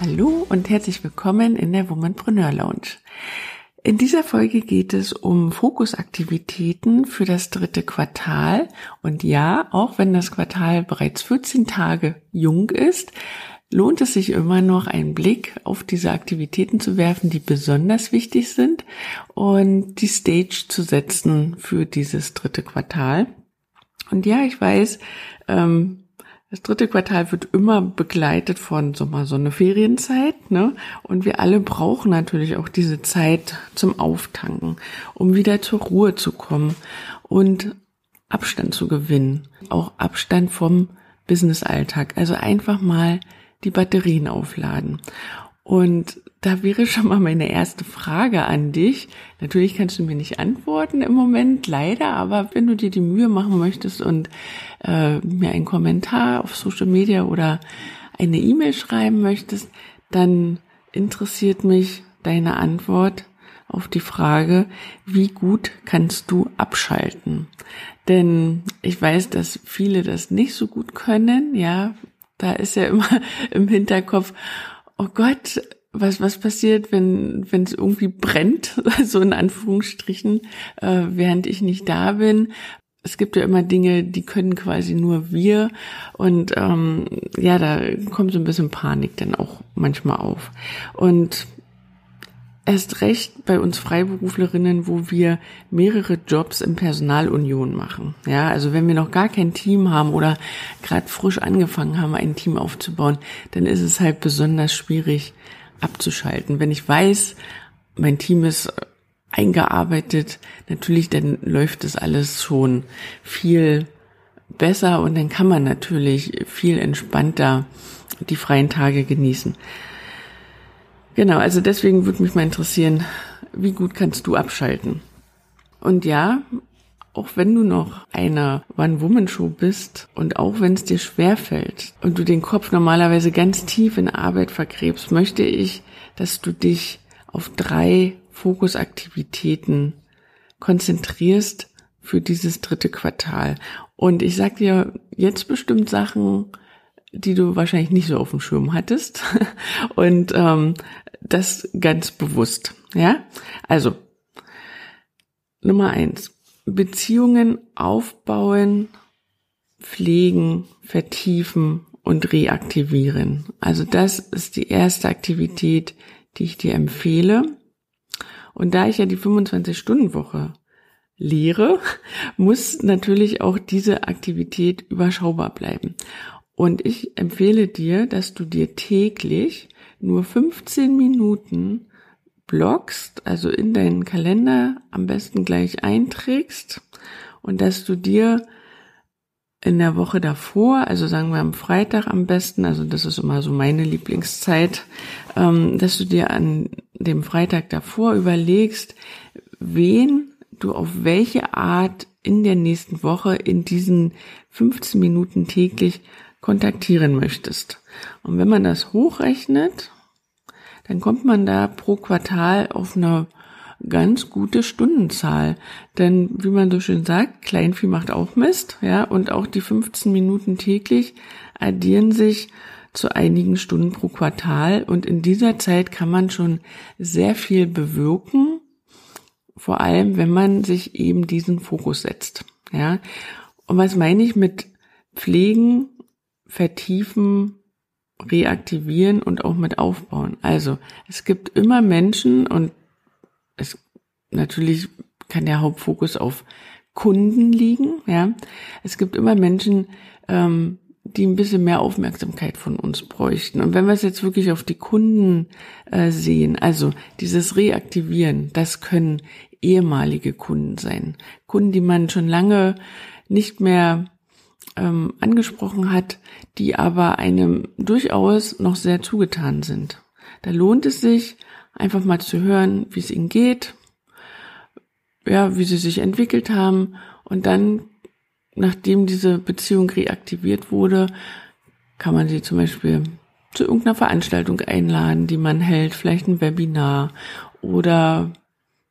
Hallo und herzlich willkommen in der Womanpreneur Lounge. In dieser Folge geht es um Fokusaktivitäten für das dritte Quartal. Und ja, auch wenn das Quartal bereits 14 Tage jung ist, lohnt es sich immer noch einen Blick auf diese Aktivitäten zu werfen, die besonders wichtig sind und die Stage zu setzen für dieses dritte Quartal. Und ja, ich weiß, ähm, das dritte Quartal wird immer begleitet von so mal eine Ferienzeit, ne? Und wir alle brauchen natürlich auch diese Zeit zum Auftanken, um wieder zur Ruhe zu kommen und Abstand zu gewinnen. Auch Abstand vom Businessalltag. Also einfach mal die Batterien aufladen. Und da wäre schon mal meine erste Frage an dich. Natürlich kannst du mir nicht antworten im Moment, leider, aber wenn du dir die Mühe machen möchtest und äh, mir einen Kommentar auf Social Media oder eine E-Mail schreiben möchtest, dann interessiert mich deine Antwort auf die Frage, wie gut kannst du abschalten? Denn ich weiß, dass viele das nicht so gut können, ja. Da ist ja immer im Hinterkopf, oh Gott, was, was passiert, wenn wenn es irgendwie brennt, so in Anführungsstrichen, äh, während ich nicht da bin. Es gibt ja immer Dinge, die können quasi nur wir. Und ähm, ja, da kommt so ein bisschen Panik dann auch manchmal auf. Und erst recht bei uns Freiberuflerinnen, wo wir mehrere Jobs in Personalunion machen. Ja, also wenn wir noch gar kein Team haben oder gerade frisch angefangen haben, ein Team aufzubauen, dann ist es halt besonders schwierig, abzuschalten. Wenn ich weiß, mein Team ist eingearbeitet, natürlich, dann läuft das alles schon viel besser und dann kann man natürlich viel entspannter die freien Tage genießen. Genau, also deswegen würde mich mal interessieren, wie gut kannst du abschalten? Und ja, auch wenn du noch eine One-Woman-Show bist und auch wenn es dir schwerfällt und du den Kopf normalerweise ganz tief in Arbeit vergräbst, möchte ich, dass du dich auf drei Fokusaktivitäten konzentrierst für dieses dritte Quartal. Und ich sag dir jetzt bestimmt Sachen, die du wahrscheinlich nicht so auf dem Schirm hattest. Und ähm, das ganz bewusst. Ja, also Nummer eins Beziehungen aufbauen, pflegen, vertiefen und reaktivieren. Also das ist die erste Aktivität, die ich dir empfehle. Und da ich ja die 25-Stunden-Woche lehre, muss natürlich auch diese Aktivität überschaubar bleiben. Und ich empfehle dir, dass du dir täglich nur 15 Minuten blockst, also in deinen Kalender am besten gleich einträgst und dass du dir in der Woche davor, also sagen wir am Freitag am besten, also das ist immer so meine Lieblingszeit, ähm, dass du dir an dem Freitag davor überlegst, wen du auf welche Art in der nächsten Woche in diesen 15 Minuten täglich kontaktieren möchtest. Und wenn man das hochrechnet, dann kommt man da pro Quartal auf eine ganz gute Stundenzahl. Denn wie man so schön sagt, Kleinvieh macht auch Mist, ja, und auch die 15 Minuten täglich addieren sich zu einigen Stunden pro Quartal und in dieser Zeit kann man schon sehr viel bewirken, vor allem wenn man sich eben diesen Fokus setzt, ja. Und was meine ich mit pflegen, vertiefen, reaktivieren und auch mit aufbauen. Also es gibt immer Menschen und es natürlich kann der Hauptfokus auf Kunden liegen. Ja, es gibt immer Menschen, ähm, die ein bisschen mehr Aufmerksamkeit von uns bräuchten. Und wenn wir es jetzt wirklich auf die Kunden äh, sehen, also dieses Reaktivieren, das können ehemalige Kunden sein. Kunden, die man schon lange nicht mehr ähm, angesprochen hat, die aber einem durchaus noch sehr zugetan sind. Da lohnt es sich, einfach mal zu hören, wie es ihnen geht, ja, wie sie sich entwickelt haben und dann, nachdem diese Beziehung reaktiviert wurde, kann man sie zum Beispiel zu irgendeiner Veranstaltung einladen, die man hält, vielleicht ein Webinar oder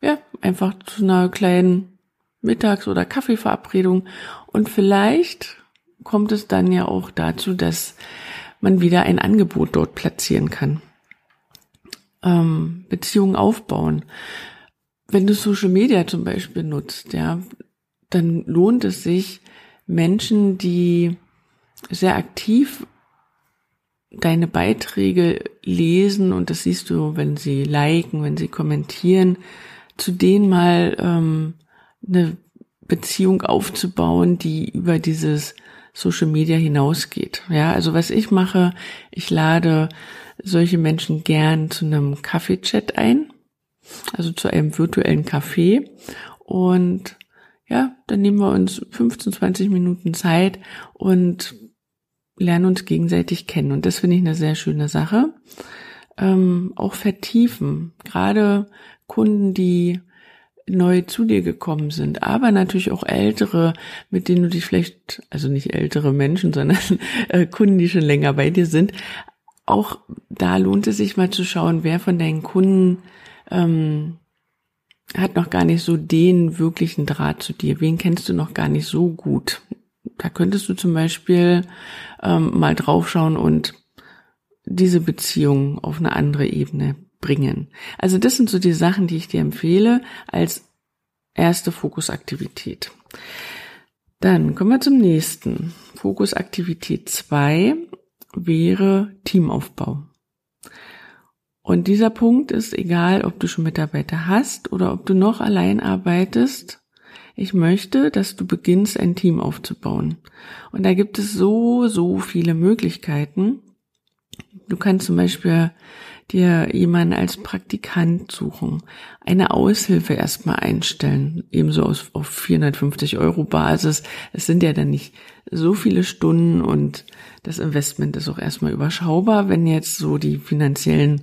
ja, einfach zu einer kleinen Mittags- oder Kaffeeverabredung und vielleicht kommt es dann ja auch dazu, dass man wieder ein Angebot dort platzieren kann. Ähm, Beziehungen aufbauen. Wenn du Social Media zum Beispiel nutzt, ja, dann lohnt es sich, Menschen, die sehr aktiv deine Beiträge lesen und das siehst du, wenn sie liken, wenn sie kommentieren, zu denen mal ähm, eine Beziehung aufzubauen, die über dieses Social Media hinausgeht. Ja, also was ich mache, ich lade solche Menschen gern zu einem Kaffee-Chat ein, also zu einem virtuellen Kaffee und ja, dann nehmen wir uns 15, 20 Minuten Zeit und lernen uns gegenseitig kennen. Und das finde ich eine sehr schöne Sache. Ähm, auch vertiefen. Gerade Kunden, die neu zu dir gekommen sind, aber natürlich auch ältere, mit denen du dich vielleicht, also nicht ältere Menschen, sondern äh, Kunden, die schon länger bei dir sind. Auch da lohnt es sich mal zu schauen, wer von deinen Kunden ähm, hat noch gar nicht so den wirklichen Draht zu dir. Wen kennst du noch gar nicht so gut? Da könntest du zum Beispiel ähm, mal draufschauen und diese Beziehung auf eine andere Ebene bringen. Also das sind so die Sachen, die ich dir empfehle als erste Fokusaktivität. Dann kommen wir zum nächsten. Fokusaktivität zwei wäre Teamaufbau. Und dieser Punkt ist egal, ob du schon Mitarbeiter hast oder ob du noch allein arbeitest. Ich möchte, dass du beginnst, ein Team aufzubauen. Und da gibt es so, so viele Möglichkeiten. Du kannst zum Beispiel dir jemanden als Praktikant suchen, eine Aushilfe erstmal einstellen, ebenso auf, auf 450 Euro Basis. Es sind ja dann nicht so viele Stunden und das Investment ist auch erstmal überschaubar, wenn jetzt so die finanziellen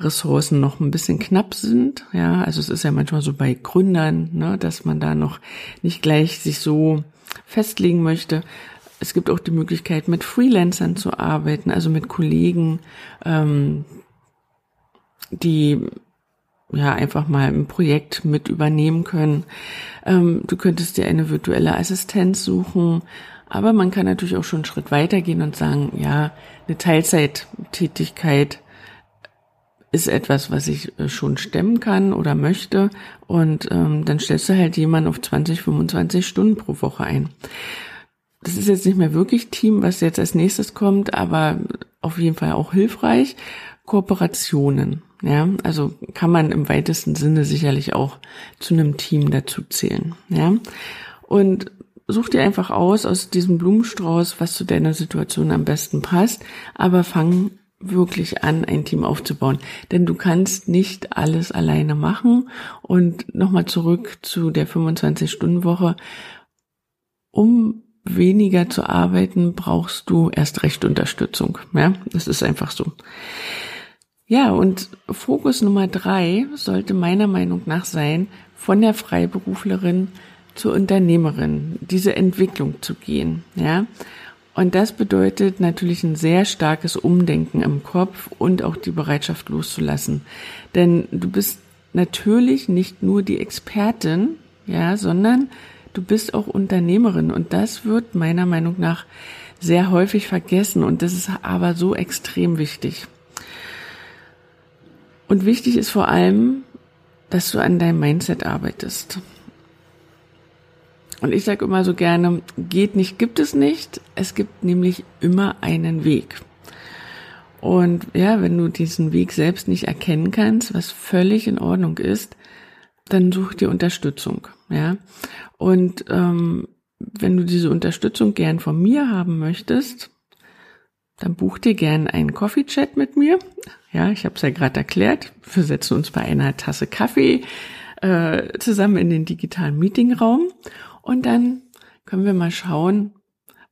Ressourcen noch ein bisschen knapp sind. Ja, also es ist ja manchmal so bei Gründern, ne, dass man da noch nicht gleich sich so festlegen möchte. Es gibt auch die Möglichkeit, mit Freelancern zu arbeiten, also mit Kollegen, ähm, die ja einfach mal ein Projekt mit übernehmen können. Ähm, du könntest dir eine virtuelle Assistenz suchen, aber man kann natürlich auch schon einen Schritt weitergehen und sagen, ja, eine Teilzeittätigkeit ist etwas, was ich äh, schon stemmen kann oder möchte. Und ähm, dann stellst du halt jemanden auf 20, 25 Stunden pro Woche ein. Das ist jetzt nicht mehr wirklich Team, was jetzt als nächstes kommt, aber auf jeden Fall auch hilfreich. Kooperationen. Ja, also kann man im weitesten Sinne sicherlich auch zu einem Team dazu zählen. Ja, und such dir einfach aus aus diesem Blumenstrauß, was zu deiner Situation am besten passt, aber fang wirklich an, ein Team aufzubauen. Denn du kannst nicht alles alleine machen. Und nochmal zurück zu der 25-Stunden-Woche. Um weniger zu arbeiten, brauchst du erst recht Unterstützung. Ja, das ist einfach so. Ja, und Fokus Nummer drei sollte meiner Meinung nach sein, von der Freiberuflerin zur Unternehmerin, diese Entwicklung zu gehen, ja. Und das bedeutet natürlich ein sehr starkes Umdenken im Kopf und auch die Bereitschaft loszulassen. Denn du bist natürlich nicht nur die Expertin, ja, sondern du bist auch Unternehmerin und das wird meiner Meinung nach sehr häufig vergessen und das ist aber so extrem wichtig. Und wichtig ist vor allem, dass du an deinem Mindset arbeitest. Und ich sage immer so gerne, geht nicht, gibt es nicht. Es gibt nämlich immer einen Weg. Und ja, wenn du diesen Weg selbst nicht erkennen kannst, was völlig in Ordnung ist, dann such dir Unterstützung. Ja. Und ähm, wenn du diese Unterstützung gern von mir haben möchtest, dann buch dir gern einen Coffee-Chat mit mir. Ja, ich habe es ja gerade erklärt. Wir setzen uns bei einer Tasse Kaffee äh, zusammen in den digitalen Meetingraum und dann können wir mal schauen,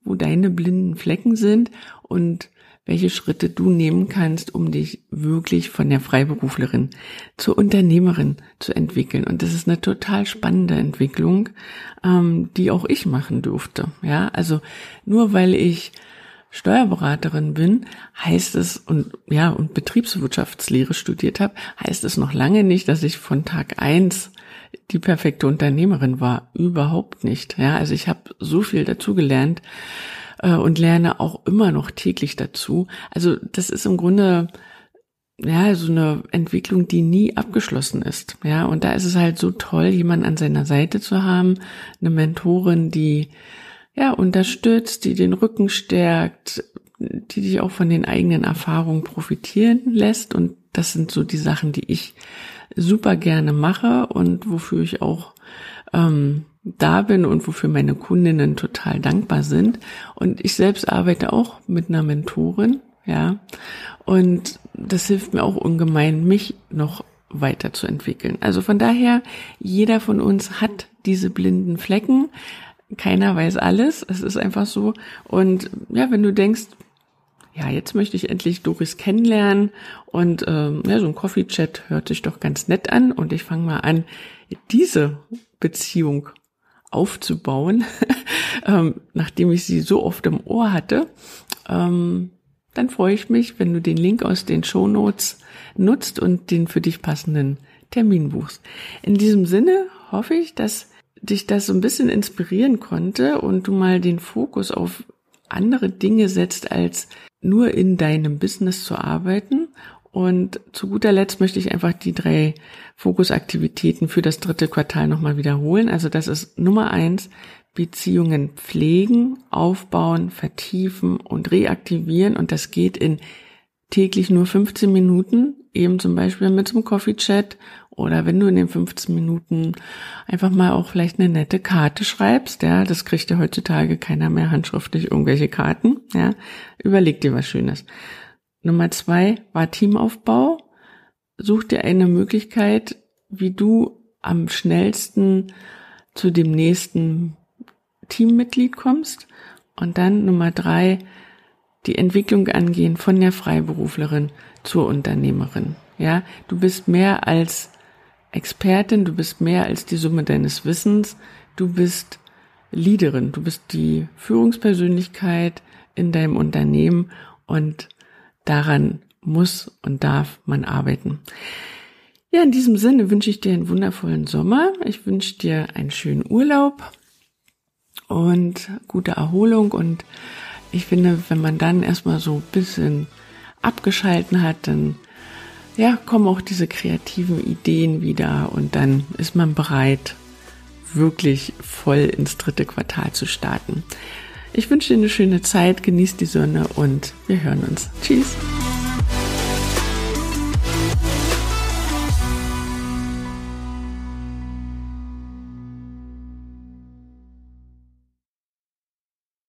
wo deine blinden Flecken sind und welche Schritte du nehmen kannst, um dich wirklich von der Freiberuflerin zur Unternehmerin zu entwickeln. Und das ist eine total spannende Entwicklung, ähm, die auch ich machen durfte. Ja, also nur weil ich Steuerberaterin bin, heißt es und ja und Betriebswirtschaftslehre studiert habe, heißt es noch lange nicht, dass ich von Tag eins die perfekte Unternehmerin war. Überhaupt nicht. Ja, also ich habe so viel dazugelernt äh, und lerne auch immer noch täglich dazu. Also das ist im Grunde ja, so eine Entwicklung, die nie abgeschlossen ist. Ja, und da ist es halt so toll, jemanden an seiner Seite zu haben, eine Mentorin, die ja unterstützt, die den Rücken stärkt, die dich auch von den eigenen Erfahrungen profitieren lässt. Und das sind so die Sachen, die ich super gerne mache und wofür ich auch ähm, da bin und wofür meine Kundinnen total dankbar sind. Und ich selbst arbeite auch mit einer Mentorin, ja. Und das hilft mir auch ungemein, mich noch weiterzuentwickeln. Also von daher, jeder von uns hat diese blinden Flecken. Keiner weiß alles. Es ist einfach so. Und ja, wenn du denkst, ja, jetzt möchte ich endlich Doris kennenlernen und ähm, ja, so ein Coffee-Chat hört sich doch ganz nett an und ich fange mal an, diese Beziehung aufzubauen, ähm, nachdem ich sie so oft im Ohr hatte, ähm, dann freue ich mich, wenn du den Link aus den Show Notes nutzt und den für dich passenden Termin buchst. In diesem Sinne hoffe ich, dass dich das so ein bisschen inspirieren konnte und du mal den Fokus auf andere Dinge setzt, als nur in deinem Business zu arbeiten und zu guter Letzt möchte ich einfach die drei Fokusaktivitäten für das dritte Quartal nochmal wiederholen. Also das ist Nummer eins, Beziehungen pflegen, aufbauen, vertiefen und reaktivieren. Und das geht in täglich nur 15 Minuten, eben zum Beispiel mit zum Coffee-Chat oder wenn du in den 15 Minuten einfach mal auch vielleicht eine nette Karte schreibst, ja, das kriegt ja heutzutage keiner mehr handschriftlich irgendwelche Karten, ja, überleg dir was Schönes. Nummer zwei war Teamaufbau. Such dir eine Möglichkeit, wie du am schnellsten zu dem nächsten Teammitglied kommst. Und dann Nummer drei, die Entwicklung angehen von der Freiberuflerin zur Unternehmerin. Ja, du bist mehr als Expertin, du bist mehr als die Summe deines Wissens, du bist Leaderin, du bist die Führungspersönlichkeit in deinem Unternehmen und daran muss und darf man arbeiten. Ja, in diesem Sinne wünsche ich dir einen wundervollen Sommer. Ich wünsche dir einen schönen Urlaub und gute Erholung. Und ich finde, wenn man dann erstmal so ein bisschen abgeschalten hat, dann ja, kommen auch diese kreativen Ideen wieder und dann ist man bereit, wirklich voll ins dritte Quartal zu starten. Ich wünsche dir eine schöne Zeit, genieß die Sonne und wir hören uns. Tschüss.